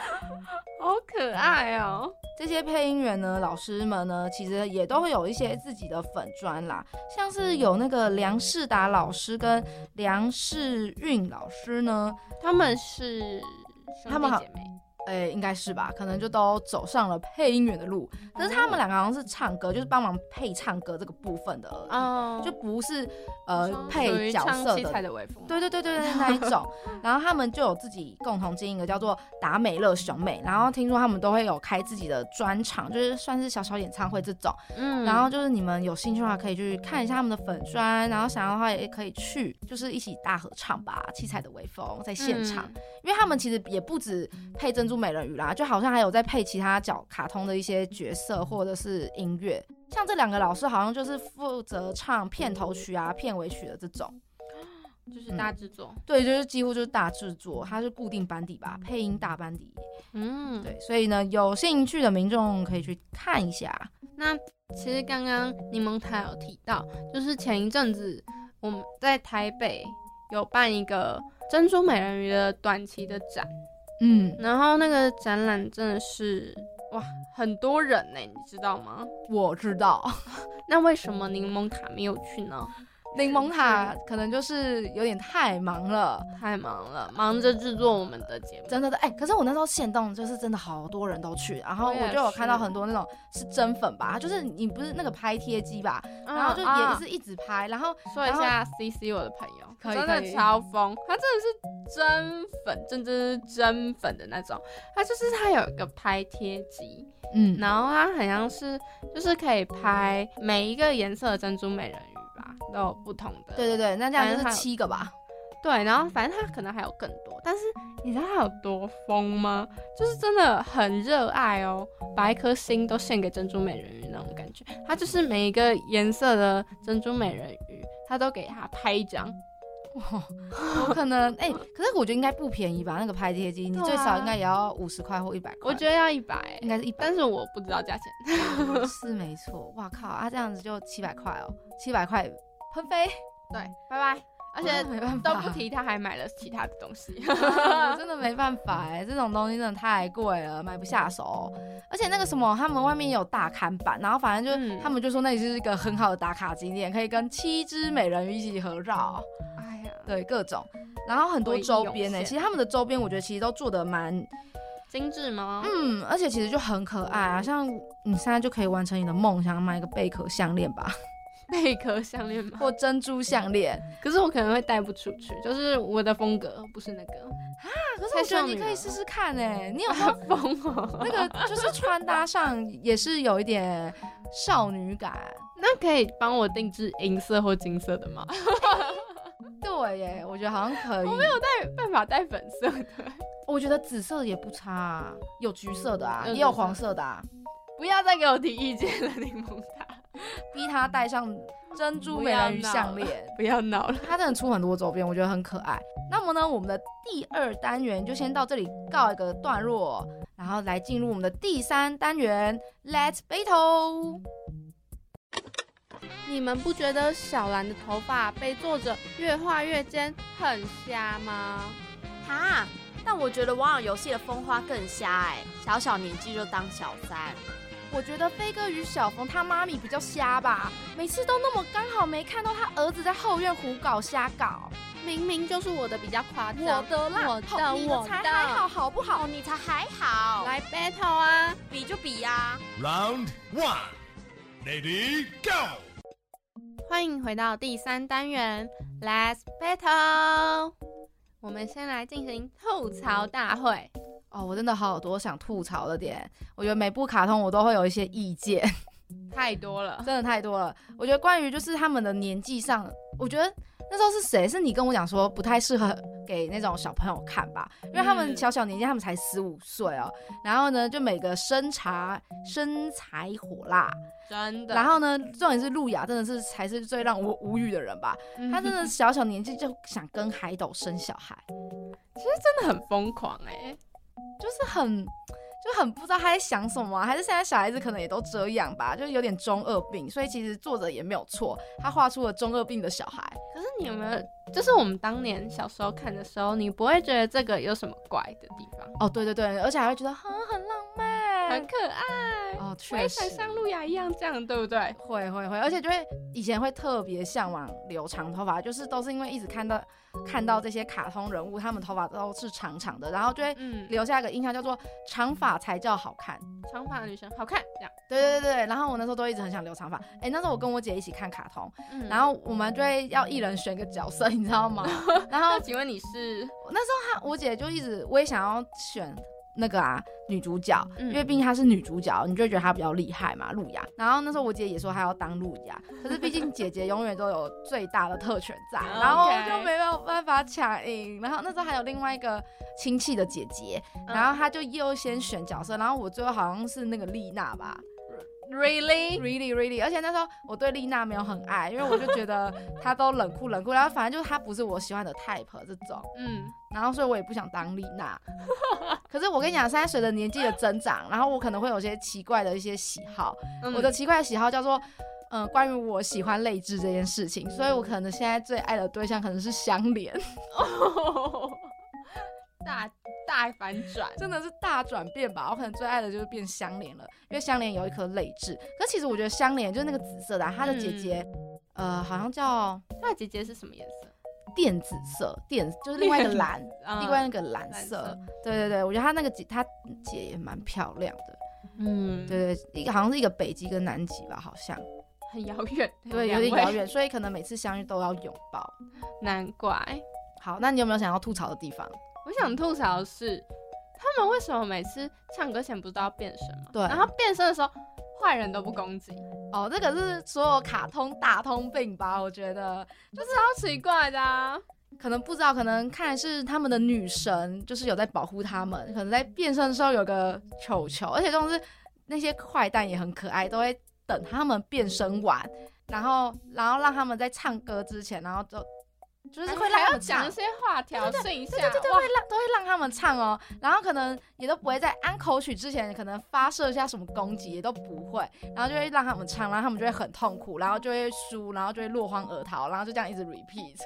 好可爱哦。这些配音员呢，老师们呢，其实也都会有一些自己的粉砖啦，像是有那个梁世达老师跟梁世韵老师呢，他们是兄他们好弟姐妹，诶、应该是吧，可能就都走上了配音员的路。可是他们两个好像是唱歌，就是帮忙配唱歌这个部分的哦，就不是呃配角色的。的微风，对对对对对，那一种。然后他们就有自己共同经营的叫做达美乐兄妹，然后听说他们都会有开自己的专场，就是算是小小演唱会这种。嗯然后就是你们有兴趣的话，可以去看一下他们的粉砖，然后想要的话也可以去，就是一起大合唱吧，七彩的微风在现场。嗯因为他们其实也不止配珍珠美人鱼啦，就好像还有在配其他角卡通的一些角色或者是音乐。像这两个老师好像就是负责唱片头曲啊、片尾曲的这种，就是大制作，对，就是几乎就是大制作，它是固定班底吧，配音大班底。嗯，对，所以呢，有兴趣的民众可以去看一下。那其实刚刚柠檬塔有提到，就是前一阵子我们在台北有办一个珍珠美人鱼的短期的展，嗯，然后那个展览真的是哇很多人呢，你知道吗？我知道。那为什么柠檬塔没有去呢？柠檬塔可能就是有点太忙了，太忙了，忙着制作我们的节目。真的的哎、可是我那时候现动就是真的好多人都去，然后我就有看到很多那种是真粉吧，就是你不是那个拍贴机吧，嗯然后就啊也是一直拍，然后说一下 C C 我的朋友，可以可以超疯，他真的是真粉，真真是真粉的那种。他就是他有一个拍贴机，嗯，然后它好像是就是可以拍每一个颜色的珍珠美人鱼吧，都有不同的。对对对，那这样就是七个吧，对，然后反正他可能还有更多，但是你知道他有多疯吗？就是真的很热爱哦，把一颗心都献给珍珠美人鱼那种感觉。他就是每一个颜色的珍珠美人鱼，他都给他拍一张。有可能哎、可是我觉得应该不便宜吧，那个拍贴机，你最少应该也要五十块或一百块，我觉得要一百，应该是一百，但是我不知道价钱。是没错，哇靠啊，这样子就七百块哦，七百块喷飞，对，拜拜。而且都不提，他还买了其他的东西。我真的没办法哎，这种东西真的太贵了，买不下手。而且那个什么，他们外面有大看板，然后反正就、嗯他们就说那里是一个很好的打卡景点，可以跟七只美人鱼一起合照，哎呀，对各种，然后很多周边呢，其实他们的周边我觉得其实都做的蛮，精致吗？嗯，而且其实就很可爱啊，像你现在就可以完成你的梦想，买一个贝壳项链吧，贝壳项链吗？或珍珠项链。可是我可能会带不出去，就是我的风格不是那个。啊，可是我觉得你可以试试看哎，你有 没有疯哦，那个就是穿搭上也是有一点少女感？那可以帮我定制银色或金色的吗？对耶，我觉得好像可以。我没有带办法带粉色的。我觉得紫色的也不差啊，有橘色的啊，有也有黄色的啊，不要再给我提意见了，柠檬塔，逼他戴上珍珠美人鱼项链。不要闹了。他真的出很多周边，我觉得很可爱。那么呢，我们的第二单元就先到这里告一个段落，然后来进入我们的第三单元，Let's Battle。你们不觉得小兰的头发被作者越画越尖很瞎吗？哈，但我觉得网友游戏的风花更瞎哎、小小年纪就当小三，我觉得飞哥与小冯他妈咪比较瞎吧，每次都那么刚好没看到他儿子在后院胡搞瞎搞。明明就是我的比较夸张。我的啦，我的我的才还好，好不好？哦，你才还好，来 battle 啊！比就比呀、Round one, ready, go! 欢迎回到第三单元，Let's battle。我们先来进行吐槽大会。哦，我真的好多想吐槽的点，我觉得每部卡通我都会有一些意见。太多了，真的太多了。我觉得关于就是他们的年纪上，我觉得那时候是谁？是你跟我讲说不太适合给那种小朋友看吧，因为他们嗯小小年纪，他们才十五岁哦。然后呢，就每个身材身材火辣，真的。然后呢，重点是路亚真的是才是最让我无语的人吧。嗯他真的小小年纪就想跟海斗生小孩，其实真的很疯狂哎、就是很。就很不知道他在想什么啊、还是现在小孩子可能也都这样吧，就是有点中二病，所以其实作者也没有错，他画出了中二病的小孩。可是你有没有，就是我们当年小时候看的时候，你不会觉得这个有什么怪的地方？哦，对对对，而且还会觉得很很浪漫，很可爱，哦，我确实也想像路亚一样这样，对不对？会会会，而且就会以前会特别向往留长头发，就是都是因为一直看到看到这些卡通人物，他们头发都是长长的，然后就会嗯，留下一个印象叫做长发才叫好看。长发的女生好看，这样。对对对对，然后我那时候都一直很想留长发。哎，那时候我跟我姐一起看卡通，嗯然后我们就会要一人选个角色，你知道吗？然后请问你是？那时候她我姐就一直我也想要选那个啊女主角，嗯因为毕竟她是女主角，你就会觉得她比较厉害嘛，路亚。然后那时候我姐也说她要当路亚，可是毕竟姐姐永远都有最大的特权在，然后就没有办法抢赢。然后那时候还有另外一个亲戚的姐姐，嗯然后她就优先选角色，然后我最后好像是那个丽娜吧。Really？Really, really，而且那时候我对丽娜没有很爱，因为我就觉得她都冷酷冷酷，然后反正就是她不是我喜欢的 type 这种，嗯，然后所以我也不想当丽娜。可是我跟你讲，现在随着年纪的增长，然后我可能会有些奇怪的一些喜好，嗯。我的奇怪的喜好叫做。嗯，关于我喜欢泪痣这件事情，所以我可能现在最爱的对象可能是香莲，大大反转，真的是大转变吧。我可能最爱的就是变香莲了，因为香莲有一颗泪痣。可其实我觉得香莲就是那个紫色的啊、她的姐姐，呃，好像叫她的姐姐是什么颜色？电紫色，电就是另外一个蓝，嗯另外那个蓝色。对对对，我觉得她那个姐，她姐也蛮漂亮的。嗯，对对，一个好像是一个北极跟南极吧，好像 很遥远，对，有点遥，远，所以可能每次相遇都要拥抱。难怪。好，那你有没有想要吐槽的地方？我想吐槽的是，他们为什么每次唱歌前不是都要变身吗？对然后变身的时候，坏人都不攻击，哦，这个是所有卡通大通病吧？我觉得就是超奇怪的啊！可能不知道，可能看来是他们的女神，就是有在保护他们。可能在变身的时候有个球球，而且这种是那些坏蛋也很可爱，都会等他们变身完，然后然后让他们在唱歌之前，然后就就是会让他们讲一。些话调试一下，对对对，哇会让都会让他们唱哦，然后可能也都不会在安口曲之前可能发射一下什么攻击，也都不会，然后就会让他们唱，然后他们就会很痛苦，然后就会输，然后就会落荒而逃，然后就这样一直 repeat。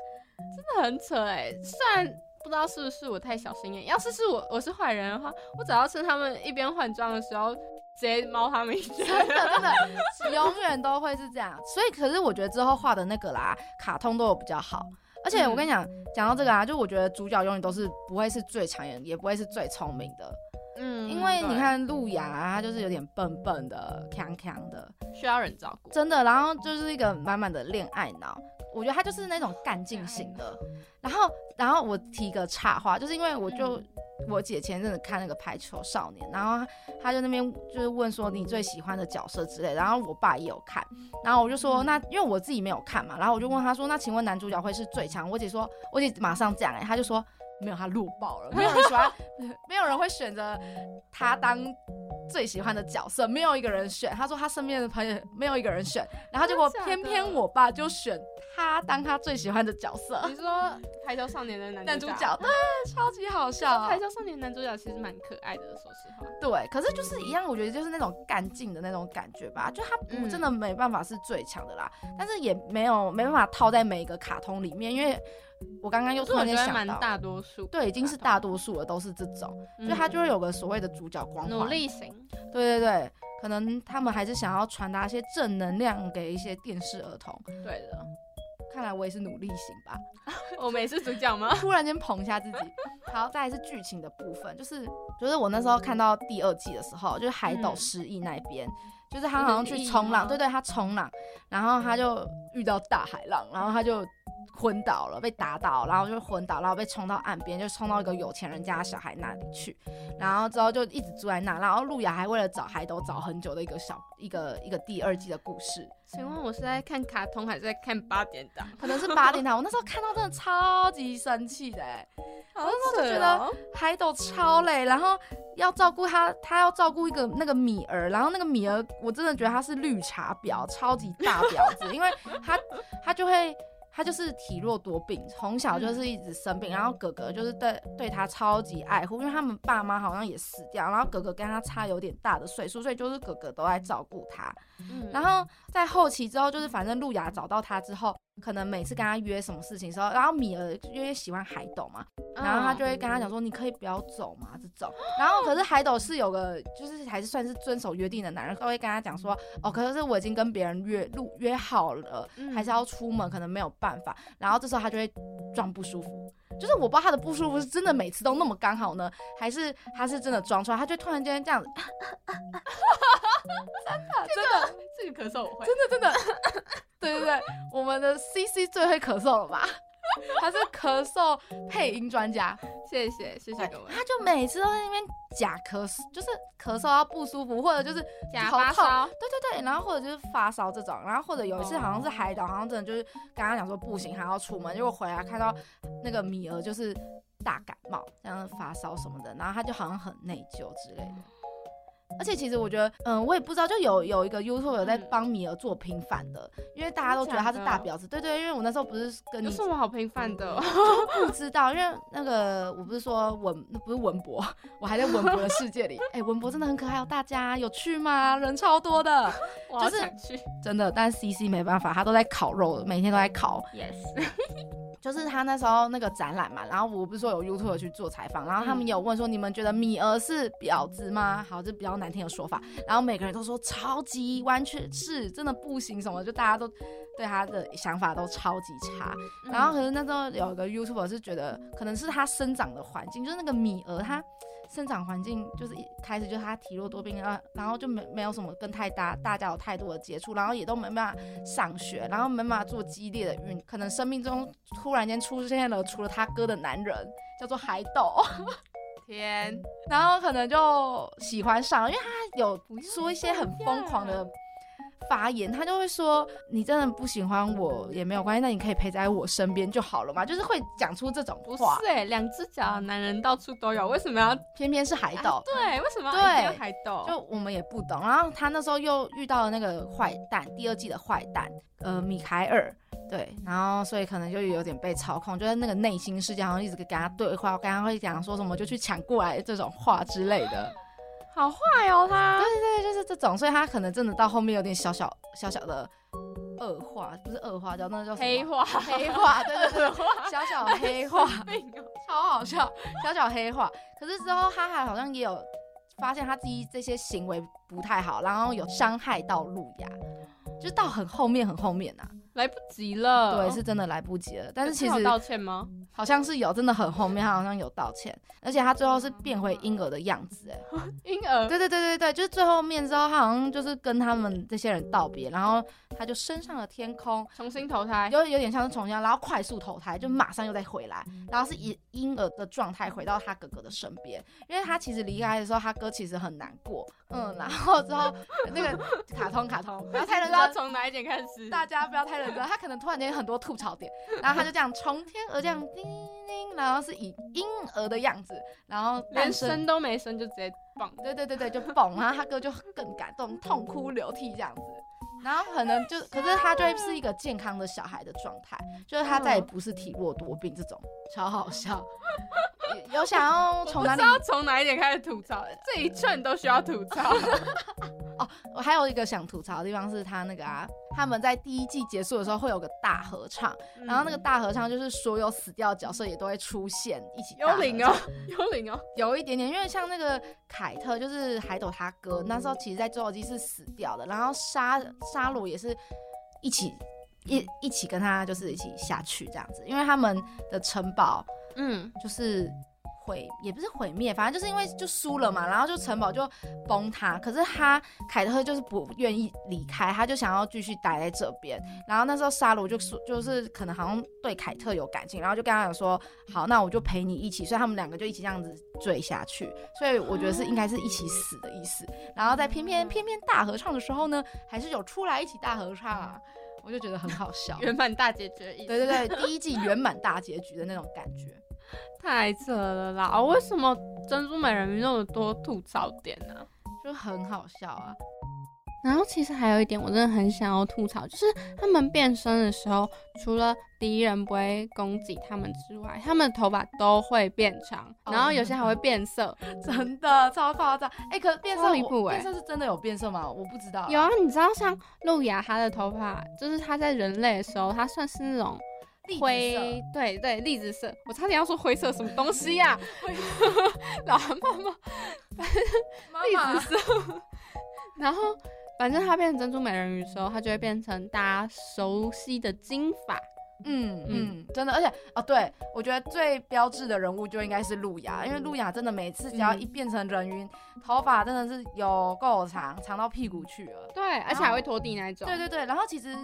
真的很扯哎。虽然不知道是不是我太小心眼，要是是我我是坏人的话，我只要趁他们一边换装的时候，直接猫他们一下。真的真的，永远都会是这样。所以，可是我觉得之后画的那个啦，卡通都有比较好。而且我跟你讲，讲到这个啊，就我觉得主角永远都是不会是最强眼，也不会是最聪明的，嗯因为你看路亚啊，他就是有点笨笨的、强强的，需要人照顾，真的。然后就是一个满满的恋爱脑，我觉得他就是那种干劲型的。然后，然后我提个插话，就是因为我就、我姐前阵子看那个《排球少年》，然后他就那边就是问说你最喜欢的角色之类，然后我爸也有看，然后我就说那因为我自己没有看嘛，然后我就问他说那请问男主角会是最强？我姐说，我姐马上讲哎、欸，他就说没有他弱爆了，没有人喜欢，没有人会选择他当最喜欢的角色，没有一个人选。他说他身边的朋友没有一个人选，然后结果偏偏我爸就选他当他最喜欢的角色，你说《排球少年》的男男主角，对，超级好《笑排。球少年》男主角其实蛮可爱的，说实话。对，可是就是一样，我觉得就是那种干劲的那种感觉吧，就他不嗯真的没办法是最强的啦，但是也没有没办法套在每一个卡通里面，因为我刚刚又突然间想到，大多数，对，已经是大多数了，都是这种，所以他就会有个所谓的主角光环。嗯努力型。对对对，可能他们还是想要传达一些正能量给一些电视儿童。对的，看来我也是努力型吧，我们也是主角吗？突然间捧一下自己。好，再来是剧情的部分，就是就是我那时候看到第二季的时候，就是海斗嗯失忆那边。就是他好像去冲浪，对对，他冲浪，然后他就遇到大海浪，然后他就昏倒了，被打倒，然后就昏倒，然后被冲到岸边，就冲到一个有钱人家的小孩那里去，然后之后就一直住在那，然后路亚还为了找海斗找很久的一个小一个一个第二季的故事，请问我是在看卡通还是在看八点档？可能是八点档，我那时候看到真的超级生气的、欸，我那时候就觉得海斗超累，然后要照顾他，他要照顾一个那个米儿，然后那个米儿，我真的觉得他是绿茶婊，超级大婊子，因为他他就会。他就是体弱多病，从小就是一直生病，然后哥哥就是对对他超级爱护，因为他们爸妈好像也死掉，然后哥哥跟他差有点大的岁数，所以就是哥哥都在照顾他。嗯。然后在后期之后，就是反正路亚找到他之后，可能每次跟他约什么事情的时候，然后米儿因为喜欢海斗嘛，然后他就会跟他讲说，你可以不要走嘛这种。然后可是海斗是有个，就是还是算是遵守约定的男人，都会跟他讲说，哦，可是我已经跟别人约路约好了，嗯还是要出门，可能没有办法。然后这时候他就会装不舒服。就是我不知道他的不舒服是真的每次都那么刚好呢，还是他是真的装出来，他就突然间这样子，真的这个咳嗽我会，真的真的，对对对，我们的 CC 最会咳嗽了吧？他是咳嗽配音专家，谢谢谢谢各位。他就每次都在那边假咳嗽，就是咳嗽到不舒服，或者就是假发烧，对对对，然后或者就是发烧这种，然后或者有一次好像是海岛，好像真的就是跟他讲说不行，还要出门，结果回来看到那个米儿就是大感冒，这样发烧什么的，然后他就好像很内疚之类的。而且其实我觉得，嗯，我也不知道，就有有一个 YouTube 有在嗯帮米儿做平反的，因为大家都觉得他是大婊子，对对，因为我那时候不是跟你有什么好平凡的哦？不知道，因为那个我不是说文不是文博，我还在文博的世界里。哎、文博真的很可爱哦，大家有去吗？人超多的，就是。真的。但 CC 没办法，他都在烤肉，每天都在烤。Yes，就是他那时候那个展览嘛，然后我不是说有 YouTube 去做采访，然后他们有问说，你们觉得米儿是婊子吗？好，这比较难听的说法。然后每个人都说超级，完全是真的不行什么，就大家都对他的想法都超级差。然后可是那时候有一个 YouTuber 是觉得，可能是他生长的环境，就是那个米儿他生长环境就是一开始就是他体弱多病啊，然后就没没有什么跟太大大家有太多的接触，然后也都没办法上学，然后没办法做激烈的运，可能生命中突然间出现了除了他哥的男人，叫做海斗，天，然后可能就喜欢上，因为他有说一些很疯狂的发言，他就会说你真的不喜欢我也没有关系，那你可以陪在我身边就好了嘛，就是会讲出这种不话，两只脚的男人到处都有，为什么要？偏偏是海斗。对，为什么要对海斗？就我们也不懂，然后他那时候又遇到了那个坏蛋，第二季的坏蛋，呃，米凯尔，对，然后所以可能就有点被操控，就是那个内心世界好像一直跟他对话，跟他会讲说什么就去抢过来这种话之类的，好坏哦，他。对对对，就是这种，所以他可能真的到后面有点小小小小的恶化，不是恶化，叫那叫黑化，黑化，对对对，小小的黑化，超好笑，小小黑化。可是之后哈哈好像也有发现他自己这些行为不太好，然后有伤害到路亚，就到很后面很后面呐、来不及了。对，是真的来不及了。但是其实道歉吗？好像是有，真的很后面，他好像有道歉，而且他最后是变回婴儿的样子，哎，婴儿？对对对对对，就是最后面之后，他好像就是跟他们这些人道别，然后他就升上了天空，重新投胎，有有点像是重新，然后快速投胎，就马上又再回来，然后是以婴儿的状态回到他哥哥的身边，因为他其实离开的时候，他哥其实很难过，嗯，然后之后那个卡通卡通不要太认真，不知道从哪一点开始。大家不要太认等着，他可能突然间很多吐槽点，然后他就这样从天而降，叮叮，然后是以婴儿的样子，然后连诞生生都没生就直接蹦。对对对对，就蹦，然后他哥就更感动，痛哭流涕这样子。然后可能就，可是他就会是一个健康的小孩的状态，就是他再也不是体弱多病这种，超好笑。有有想要从哪里不知？道从哪一点开始吐槽，这一串都需要吐槽。哦，我还有一个想吐槽的地方是他那个啊，他们在第一季结束的时候会有个大合唱，然后那个大合唱就是所有死掉的角色也都会出现一起幽灵哦，幽灵哦，有一点点，因为像那个凯特，就是海斗他哥，那时候其实在侏罗纪是死掉的，然后沙沙罗也是一起一一起跟他就是一起下去这样子，因为他们的城堡嗯，就是毁，也不是毁灭，反正就是因为就输了嘛，然后就城堡就崩塌。可是他凯特就是不愿意离开，他就想要继续待在这边。然后那时候沙鲁就说，就是可能好像对凯特有感情，然后就跟他讲说，好，那我就陪你一起。所以他们两个就一起这样子坠下去。所以我觉得是应该是一起死的意思。然后在偏偏偏偏大合唱的时候呢，还是有出来一起大合唱啊，我就觉得很好笑。圆满大结局的意思。对对对，第一季圆满大结局的那种感觉。太扯了啦！为什么珍珠美人鱼那么多吐槽点呢、就很好笑啊！然后其实还有一点，我真的很想要吐槽，就是他们变身的时候，除了敌人不会攻击他们之外，他们的头发都会变长，哦然后有些还会变色。真的超夸张！哎、可是变色超离谱欸变色是真的有变色吗？我不知道。有啊，你知道像露雅她的头发，就是她在人类的时候，她算是那种灰，对对，栗子色。我差点要说灰色什么东西呀、老妈妈妈栗子色。然后反正她 变成珍珠美人鱼的时候，她就会变成大家熟悉的金发。嗯嗯，真的，而且哦，对我觉得最标志的人物就应该是路亚，因为路亚真的每次只要嗯一变成人鱼，头发真的是有够长，长到屁股去了。对，而且还会拖地那一种。对对对，然后其实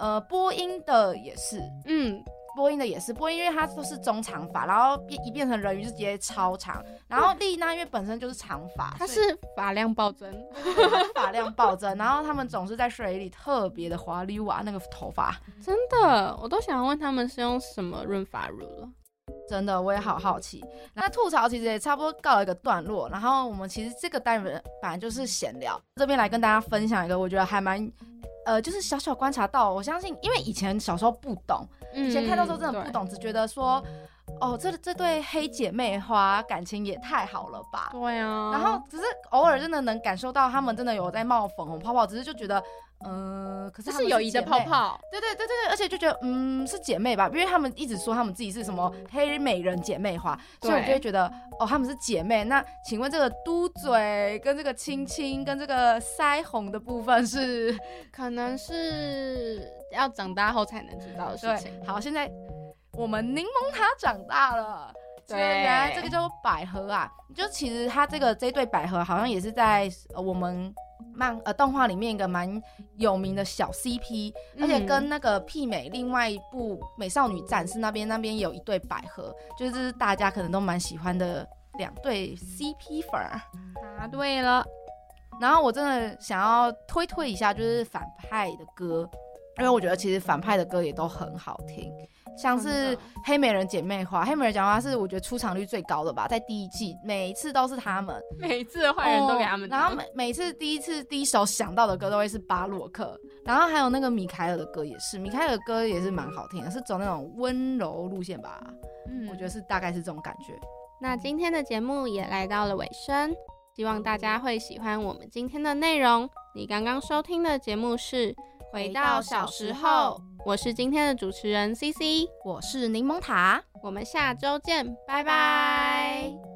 呃，播音的也是，嗯，播音的也是，播音因为它都是中长发，然后变一变成人鱼就直接超长，然后丽娜因为本身就是长发，她是发量暴增。发量暴增，然后他们总是在水里特别的滑溜啊，那个头发真的，我都想问他们是用什么润发乳了。真的我也好好奇。那吐槽其实也差不多告了一个段落，然后我们其实这个单元本来就是闲聊，这边来跟大家分享一个我觉得还蛮。呃，就是小小观察到，我相信，因为以前小时候不懂，以前看到时候真的不懂，只觉得说，哦，这这对黑姐妹花感情也太好了吧。对啊，然后只是偶尔真的能感受到他们真的有在冒粉红泡泡，只是就觉得，嗯、可是这是友谊的泡泡。对对对对对，而且就觉得嗯是姐妹吧，因为他们一直说他们自己是什么黑美人姐妹花，所以我就会觉得哦他们是姐妹。那请问这个嘟嘴跟这个亲亲跟这个腮红的部分是？可能是要长大后才能知道的事情。对，好，现在我们柠檬塔长大了。对原来这个叫做百合啊，就其实它这个这对百合好像也是在呃我们漫呃动画里面一个蛮有名的小 CP，、而且跟那个媲美另外一部《美少女战士》那边那边有一对百合，就是是大家可能都蛮喜欢的两对 CP 粉儿。答对了，然后我真的想要推推一下，就是反派的歌，因为我觉得其实反派的歌也都很好听，像是。黑美人姐妹花，黑美人姐妹花是我觉得出场率最高的吧，在第一季每一次都是他们，每一次的坏人都给他们然后每每次第一次第一首想到的歌都会是巴洛克，然后还有那个米凯尔的歌也是，米凯尔的歌也是蛮好听的，是走那种温柔路线吧，嗯。我觉得是大概是这种感觉。那今天的节目也来到了尾声，希望大家会喜欢我们今天的内容。你刚刚收听的节目是《回到小时候》，我是今天的主持人 CC，我是柠檬塔。我们下周见，拜拜。